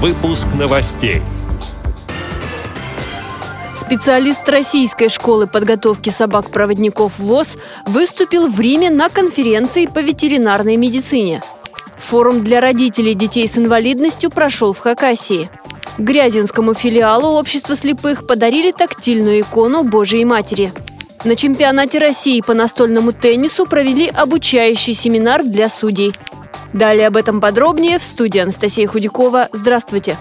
Выпуск новостей. Специалист Российской школы подготовки собак-проводников ВОЗ выступил в Риме на конференции по ветеринарной медицине. Форум для родителей детей с инвалидностью прошел в Хакасии. Грязинскому филиалу Общества слепых подарили тактильную икону Божией Матери. На чемпионате России по настольному теннису провели обучающий семинар для судей. Далее об этом подробнее в студии Анастасия Худякова. Здравствуйте!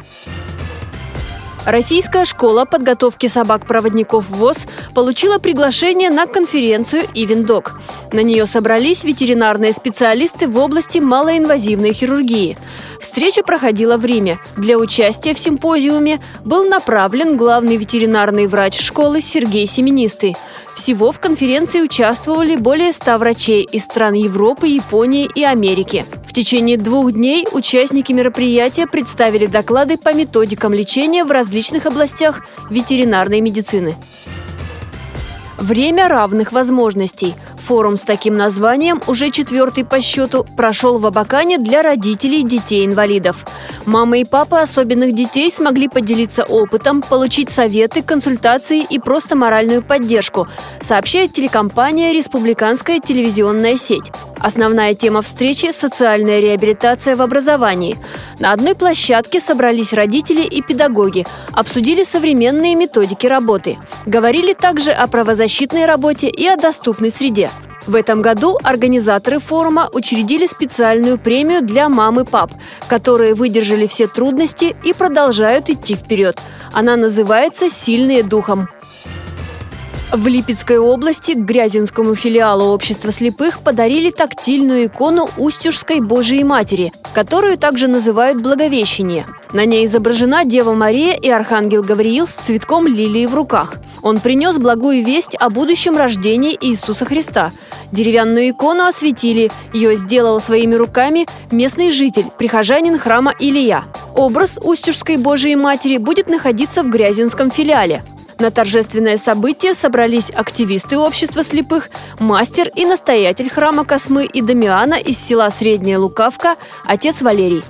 Российская школа подготовки собак-проводников ВОЗ получила приглашение на конференцию «Ивендок». На нее собрались ветеринарные специалисты в области малоинвазивной хирургии. Встреча проходила в Риме. Для участия в симпозиуме был направлен главный ветеринарный врач школы Сергей Семенистый. Всего в конференции участвовали более 100 врачей из стран Европы, Японии и Америки. В течение двух дней участники мероприятия представили доклады по методикам лечения в различных областях ветеринарной медицины. Время равных возможностей. Форум с таким названием, уже четвертый по счету, прошел в Абакане для родителей детей-инвалидов. Мама и папа особенных детей смогли поделиться опытом, получить советы, консультации и просто моральную поддержку, сообщает телекомпания «Республиканская телевизионная сеть». Основная тема встречи – социальная реабилитация в образовании. На одной площадке собрались родители и педагоги, обсудили современные методики работы. Говорили также о правозащитной работе и о доступной среде. В этом году организаторы форума учредили специальную премию для мам и пап, которые выдержали все трудности и продолжают идти вперед. Она называется «Сильные духом». В Липецкой области к Грязинскому филиалу Общества слепых подарили тактильную икону Устюжской Божией Матери, которую также называют Благовещение. На ней изображена Дева Мария и Архангел Гавриил с цветком лилии в руках. Он принес благую весть о будущем рождении Иисуса Христа. Деревянную икону осветили. Ее сделал своими руками местный житель, прихожанин храма Илия. Образ Устюжской Божией Матери будет находиться в Грязинском филиале. На торжественное событие собрались активисты общества слепых, мастер и настоятель храма Космы и Дамиана из села Средняя Лукавка, отец Валерий.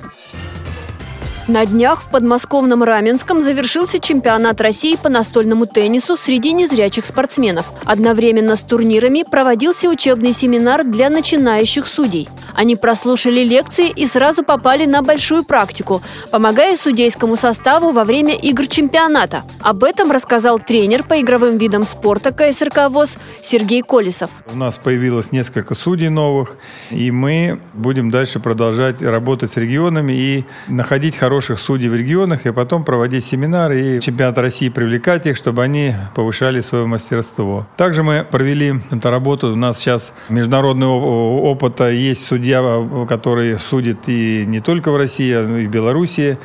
На днях в подмосковном Раменском завершился чемпионат России по настольному теннису среди незрячих спортсменов. Одновременно с турнирами проводился учебный семинар для начинающих судей. Они прослушали лекции и сразу попали на большую практику, помогая судейскому составу во время игр чемпионата. Об этом рассказал тренер по игровым видам спорта КСРК ВОЗ Сергей Колесов. У нас появилось несколько судей новых, и мы будем дальше продолжать работать с регионами и находить хороших судей в регионах и потом проводить семинары и чемпионат России привлекать их, чтобы они повышали свое мастерство. Также мы провели эту работу. У нас сейчас международный опыт есть судья, который судит и не только в России, но и в Белоруссии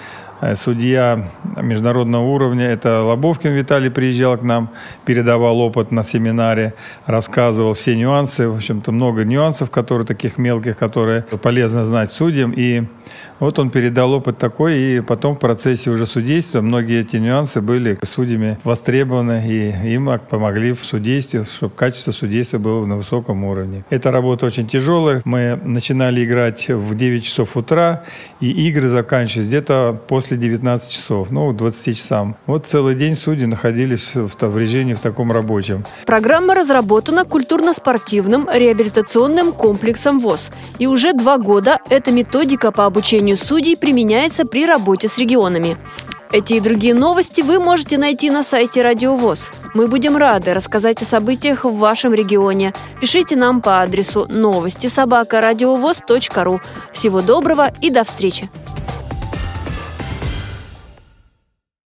судья международного уровня. Это Лобовкин Виталий приезжал к нам, передавал опыт на семинаре, рассказывал все нюансы. В общем-то, много нюансов, которые таких мелких, которые полезно знать судьям. И вот он передал опыт такой, и потом в процессе уже судейства многие эти нюансы были судьями востребованы, и им помогли в судействе, чтобы качество судейства было на высоком уровне. Эта работа очень тяжелая. Мы начинали играть в 9 часов утра, и игры заканчивались где-то после 19 часов, ну, к 20 часам. Вот целый день судьи находились в, в режиме в таком рабочем. Программа разработана культурно-спортивным реабилитационным комплексом ВОЗ. И уже два года эта методика по обучению судей применяется при работе с регионами. Эти и другие новости вы можете найти на сайте Радио ВОЗ. Мы будем рады рассказать о событиях в вашем регионе. Пишите нам по адресу новости собака ру. Всего доброго и до встречи!